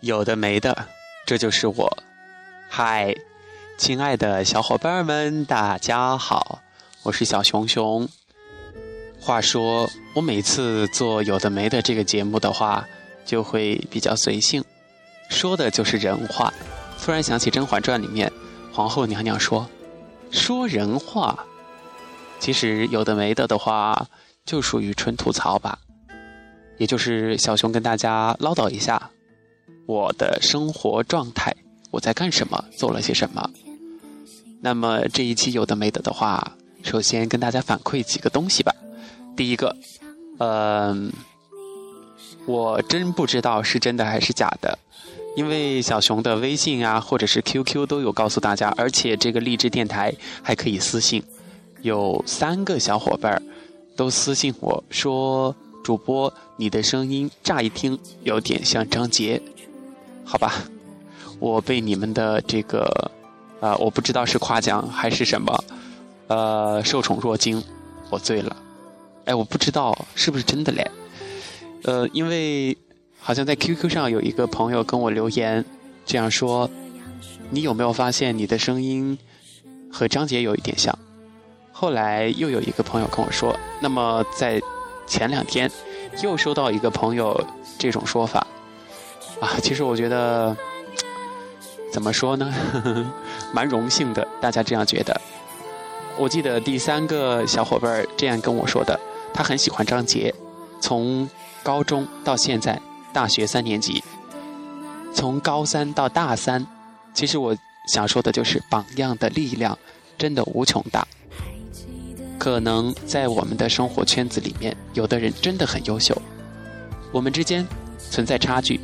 有的没的，这就是我。嗨，亲爱的小伙伴们，大家好，我是小熊熊。话说，我每次做有的没的这个节目的话，就会比较随性，说的就是人话。突然想起《甄嬛传》里面皇后娘娘说：“说人话。”其实有的没的的话，就属于纯吐槽吧。也就是小熊跟大家唠叨一下我的生活状态，我在干什么，做了些什么。那么这一期有的没的的话，首先跟大家反馈几个东西吧。第一个，嗯，我真不知道是真的还是假的，因为小熊的微信啊或者是 QQ 都有告诉大家，而且这个励志电台还可以私信，有三个小伙伴都私信我说。主播，你的声音乍一听有点像张杰，好吧，我被你们的这个，啊，我不知道是夸奖还是什么，呃，受宠若惊，我醉了。哎，我不知道是不是真的嘞，呃，因为好像在 QQ 上有一个朋友跟我留言，这样说，你有没有发现你的声音和张杰有一点像？后来又有一个朋友跟我说，那么在。前两天又收到一个朋友这种说法啊，其实我觉得怎么说呢，蛮荣幸的，大家这样觉得。我记得第三个小伙伴这样跟我说的，他很喜欢张杰，从高中到现在大学三年级，从高三到大三，其实我想说的就是榜样的力量真的无穷大。可能在我们的生活圈子里面，有的人真的很优秀，我们之间存在差距，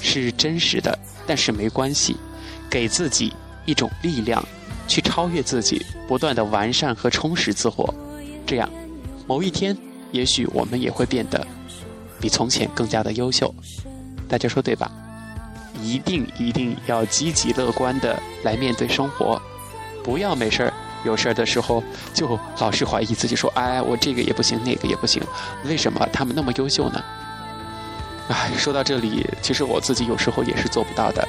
是真实的，但是没关系，给自己一种力量，去超越自己，不断的完善和充实自我，这样，某一天，也许我们也会变得比从前更加的优秀，大家说对吧？一定一定要积极乐观的来面对生活，不要没事儿。有事儿的时候，就老是怀疑自己，说：“哎，我这个也不行，那个也不行，为什么他们那么优秀呢？”哎，说到这里，其实我自己有时候也是做不到的，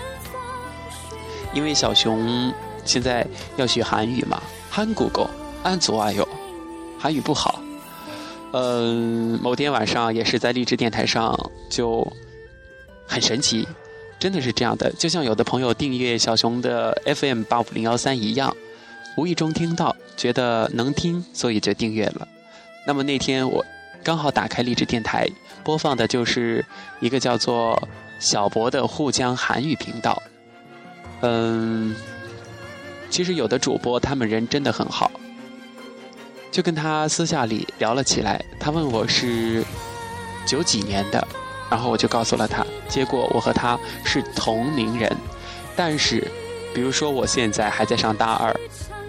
因为小熊现在要学韩语嘛，韩国狗，安祖啊哟，韩语不好。嗯，某天晚上也是在励志电台上，就很神奇，真的是这样的，就像有的朋友订阅小熊的 FM 八五零幺三一样。无意中听到，觉得能听，所以就订阅了。那么那天我刚好打开励志电台，播放的就是一个叫做小博的沪江韩语频道。嗯，其实有的主播他们人真的很好，就跟他私下里聊了起来。他问我是九几年的，然后我就告诉了他。结果我和他是同龄人，但是比如说我现在还在上大二。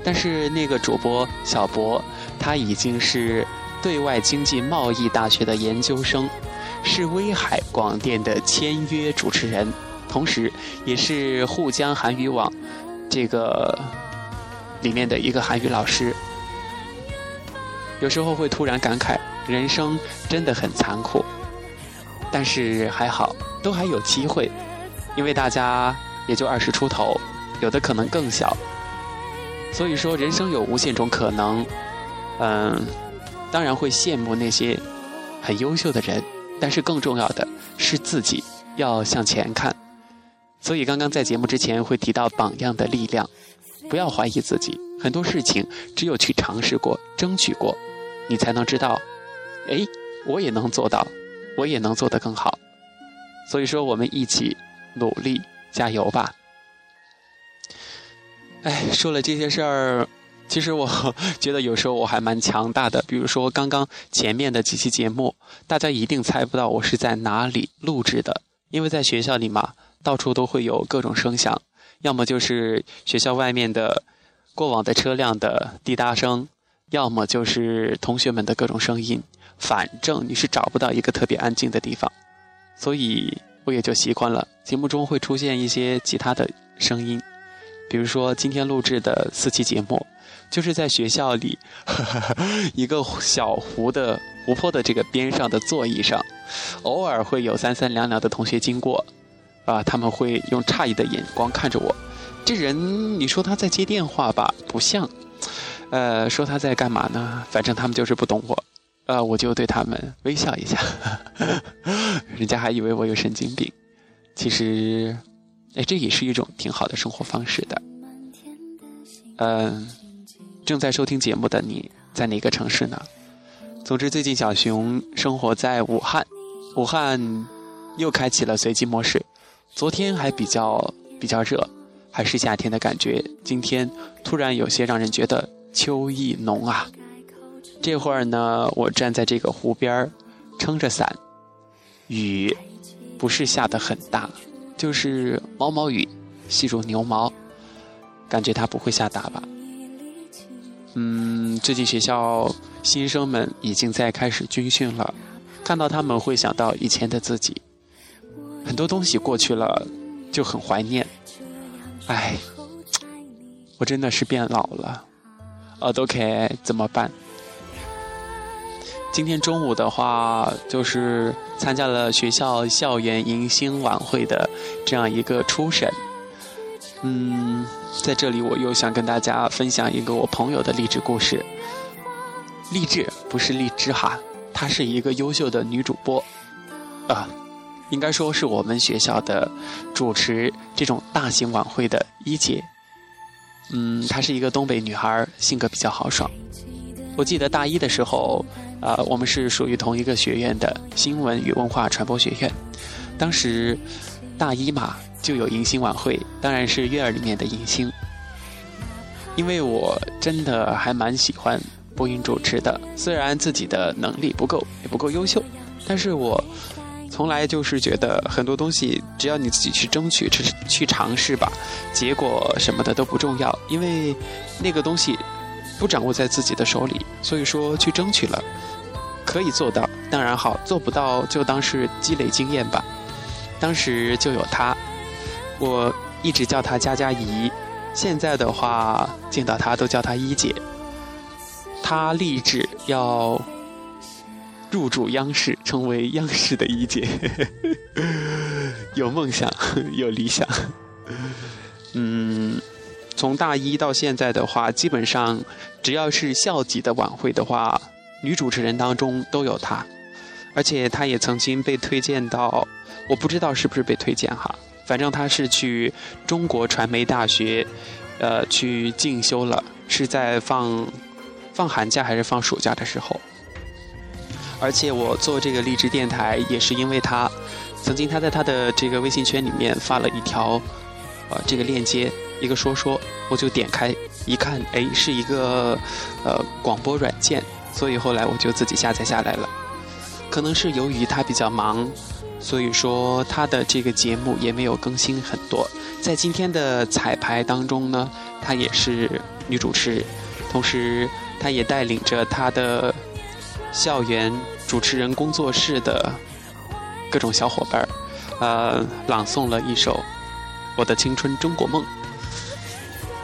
但是那个主播小博，他已经是对外经济贸易大学的研究生，是威海广电的签约主持人，同时也是沪江韩语网这个里面的一个韩语老师。有时候会突然感慨，人生真的很残酷。但是还好，都还有机会，因为大家也就二十出头，有的可能更小。所以说，人生有无限种可能，嗯，当然会羡慕那些很优秀的人，但是更重要的是自己要向前看。所以刚刚在节目之前会提到榜样的力量，不要怀疑自己，很多事情只有去尝试过、争取过，你才能知道，哎，我也能做到，我也能做得更好。所以说，我们一起努力，加油吧！哎，说了这些事儿，其实我 觉得有时候我还蛮强大的。比如说刚刚前面的几期节目，大家一定猜不到我是在哪里录制的，因为在学校里嘛，到处都会有各种声响，要么就是学校外面的过往的车辆的滴答声，要么就是同学们的各种声音，反正你是找不到一个特别安静的地方，所以我也就习惯了。节目中会出现一些其他的声音。比如说，今天录制的四期节目，就是在学校里 一个小湖的湖泊的这个边上的座椅上，偶尔会有三三两两的同学经过，啊，他们会用诧异的眼光看着我。这人，你说他在接电话吧，不像；呃，说他在干嘛呢？反正他们就是不懂我。呃，我就对他们微笑一下，人家还以为我有神经病。其实，哎，这也是一种挺好的生活方式的。嗯，正在收听节目的你在哪个城市呢？总之，最近小熊生活在武汉，武汉又开启了随机模式。昨天还比较比较热，还是夏天的感觉。今天突然有些让人觉得秋意浓啊。这会儿呢，我站在这个湖边儿，撑着伞，雨不是下得很大，就是毛毛雨，细如牛毛，感觉它不会下大吧？嗯，最近学校新生们已经在开始军训了，看到他们会想到以前的自己，很多东西过去了就很怀念。哎，我真的是变老了，呃，都可怎么办？今天中午的话，就是参加了学校校园迎新晚会的这样一个初审。嗯，在这里我又想跟大家分享一个我朋友的励志故事。励志不是励志哈，她是一个优秀的女主播，啊，应该说是我们学校的主持这种大型晚会的一姐。嗯，她是一个东北女孩，性格比较豪爽。我记得大一的时候。啊，我们是属于同一个学院的新闻与文化传播学院。当时大一嘛，就有迎新晚会，当然是院儿里面的迎新。因为我真的还蛮喜欢播音主持的，虽然自己的能力不够，也不够优秀，但是我从来就是觉得很多东西，只要你自己去争取、去去尝试吧，结果什么的都不重要，因为那个东西不掌握在自己的手里，所以说去争取了。可以做到，当然好；做不到就当是积累经验吧。当时就有她，我一直叫她佳佳姨，现在的话见到她都叫她一姐。她立志要入驻央视，成为央视的一姐，有梦想，有理想。嗯，从大一到现在的话，基本上只要是校级的晚会的话。女主持人当中都有她，而且她也曾经被推荐到，我不知道是不是被推荐哈，反正她是去中国传媒大学，呃，去进修了，是在放放寒假还是放暑假的时候。而且我做这个励志电台也是因为她，曾经她在她的这个微信圈里面发了一条，呃，这个链接一个说说，我就点开一看，哎，是一个呃广播软件。所以后来我就自己下载下来了，可能是由于他比较忙，所以说他的这个节目也没有更新很多。在今天的彩排当中呢，她也是女主持，同时她也带领着她的校园主持人工作室的各种小伙伴儿，呃，朗诵了一首《我的青春中国梦》。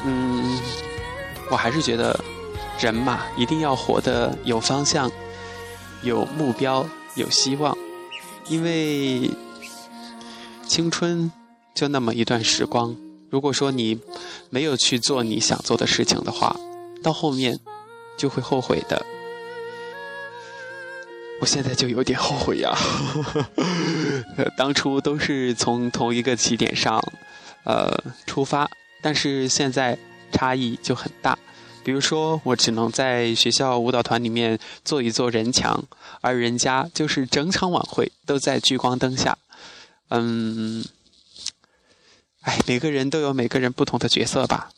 嗯，我还是觉得。人嘛，一定要活得有方向、有目标、有希望，因为青春就那么一段时光。如果说你没有去做你想做的事情的话，到后面就会后悔的。我现在就有点后悔呀，当初都是从同一个起点上，呃，出发，但是现在差异就很大。比如说，我只能在学校舞蹈团里面做一做人墙，而人家就是整场晚会都在聚光灯下。嗯，哎，每个人都有每个人不同的角色吧。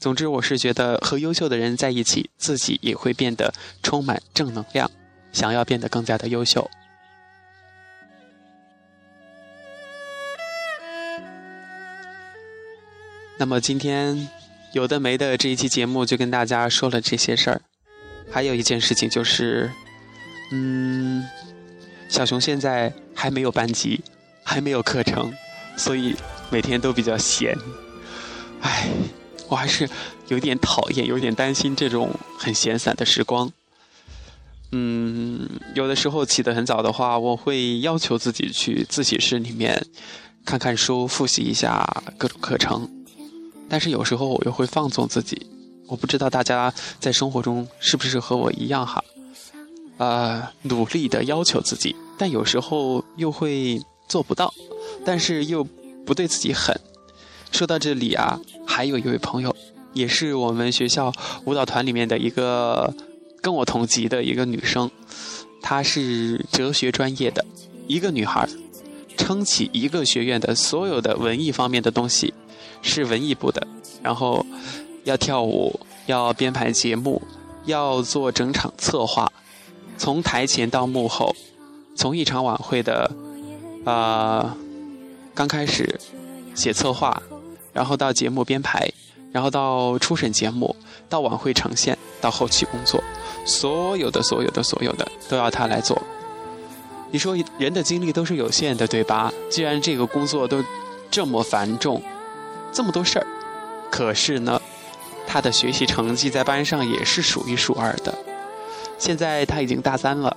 总之，我是觉得和优秀的人在一起，自己也会变得充满正能量，想要变得更加的优秀。那么今天。有的没的，这一期节目就跟大家说了这些事儿。还有一件事情就是，嗯，小熊现在还没有班级，还没有课程，所以每天都比较闲。唉，我还是有点讨厌，有点担心这种很闲散的时光。嗯，有的时候起得很早的话，我会要求自己去自习室里面看看书，复习一下各种课程。但是有时候我又会放纵自己，我不知道大家在生活中是不是和我一样哈？呃，努力的要求自己，但有时候又会做不到，但是又不对自己狠。说到这里啊，还有一位朋友，也是我们学校舞蹈团里面的一个跟我同级的一个女生，她是哲学专业的一个女孩，撑起一个学院的所有的文艺方面的东西。是文艺部的，然后要跳舞，要编排节目，要做整场策划，从台前到幕后，从一场晚会的，呃，刚开始写策划，然后到节目编排，然后到初审节目，到晚会呈现，到后期工作，所有的所有的所有的都要他来做。你说人的精力都是有限的，对吧？既然这个工作都这么繁重。这么多事儿，可是呢，他的学习成绩在班上也是数一数二的。现在他已经大三了，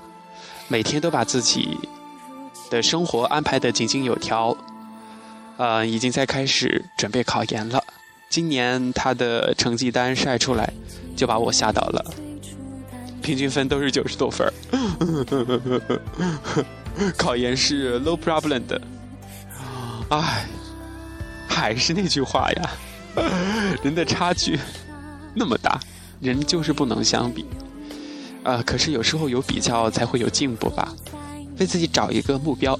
每天都把自己的生活安排的井井有条，呃，已经在开始准备考研了。今年他的成绩单晒出来，就把我吓到了，平均分都是九十多分 考研是 low problem 的，唉。还是那句话呀，人的差距那么大，人就是不能相比。呃，可是有时候有比较才会有进步吧。为自己找一个目标，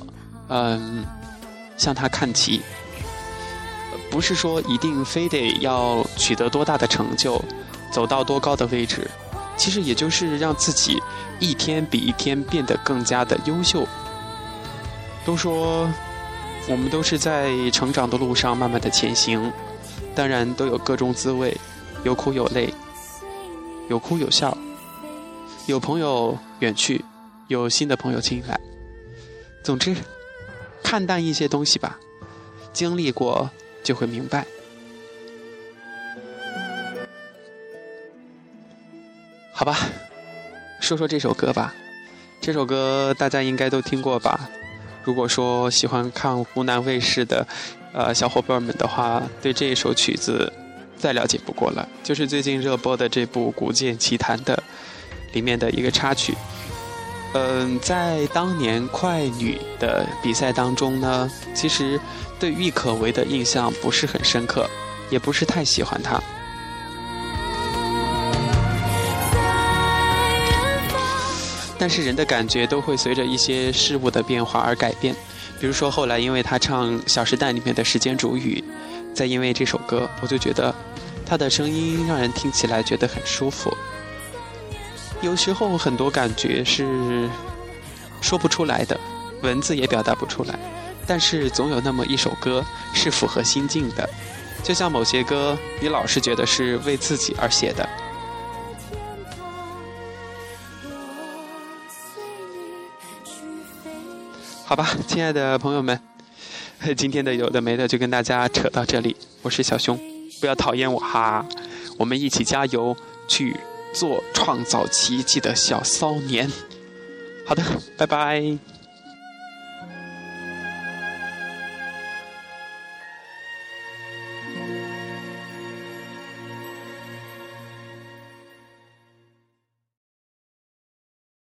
嗯，向他看齐。不是说一定非得要取得多大的成就，走到多高的位置，其实也就是让自己一天比一天变得更加的优秀。都说。我们都是在成长的路上慢慢的前行，当然都有各种滋味，有苦有泪，有哭有笑，有朋友远去，有新的朋友进来。总之，看淡一些东西吧，经历过就会明白。好吧，说说这首歌吧，这首歌大家应该都听过吧。如果说喜欢看湖南卫视的，呃，小伙伴们的话，对这一首曲子再了解不过了，就是最近热播的这部《古剑奇谭》的里面的一个插曲。嗯，在当年快女的比赛当中呢，其实对郁可唯的印象不是很深刻，也不是太喜欢她。但是人的感觉都会随着一些事物的变化而改变，比如说后来因为他唱《小时代》里面的时间煮雨，再因为这首歌，我就觉得他的声音让人听起来觉得很舒服。有时候很多感觉是说不出来的，文字也表达不出来，但是总有那么一首歌是符合心境的，就像某些歌，你老是觉得是为自己而写的。好吧，亲爱的朋友们，今天的有的没的就跟大家扯到这里。我是小熊，不要讨厌我哈，我们一起加油去做创造奇迹的小骚年。好的，拜拜。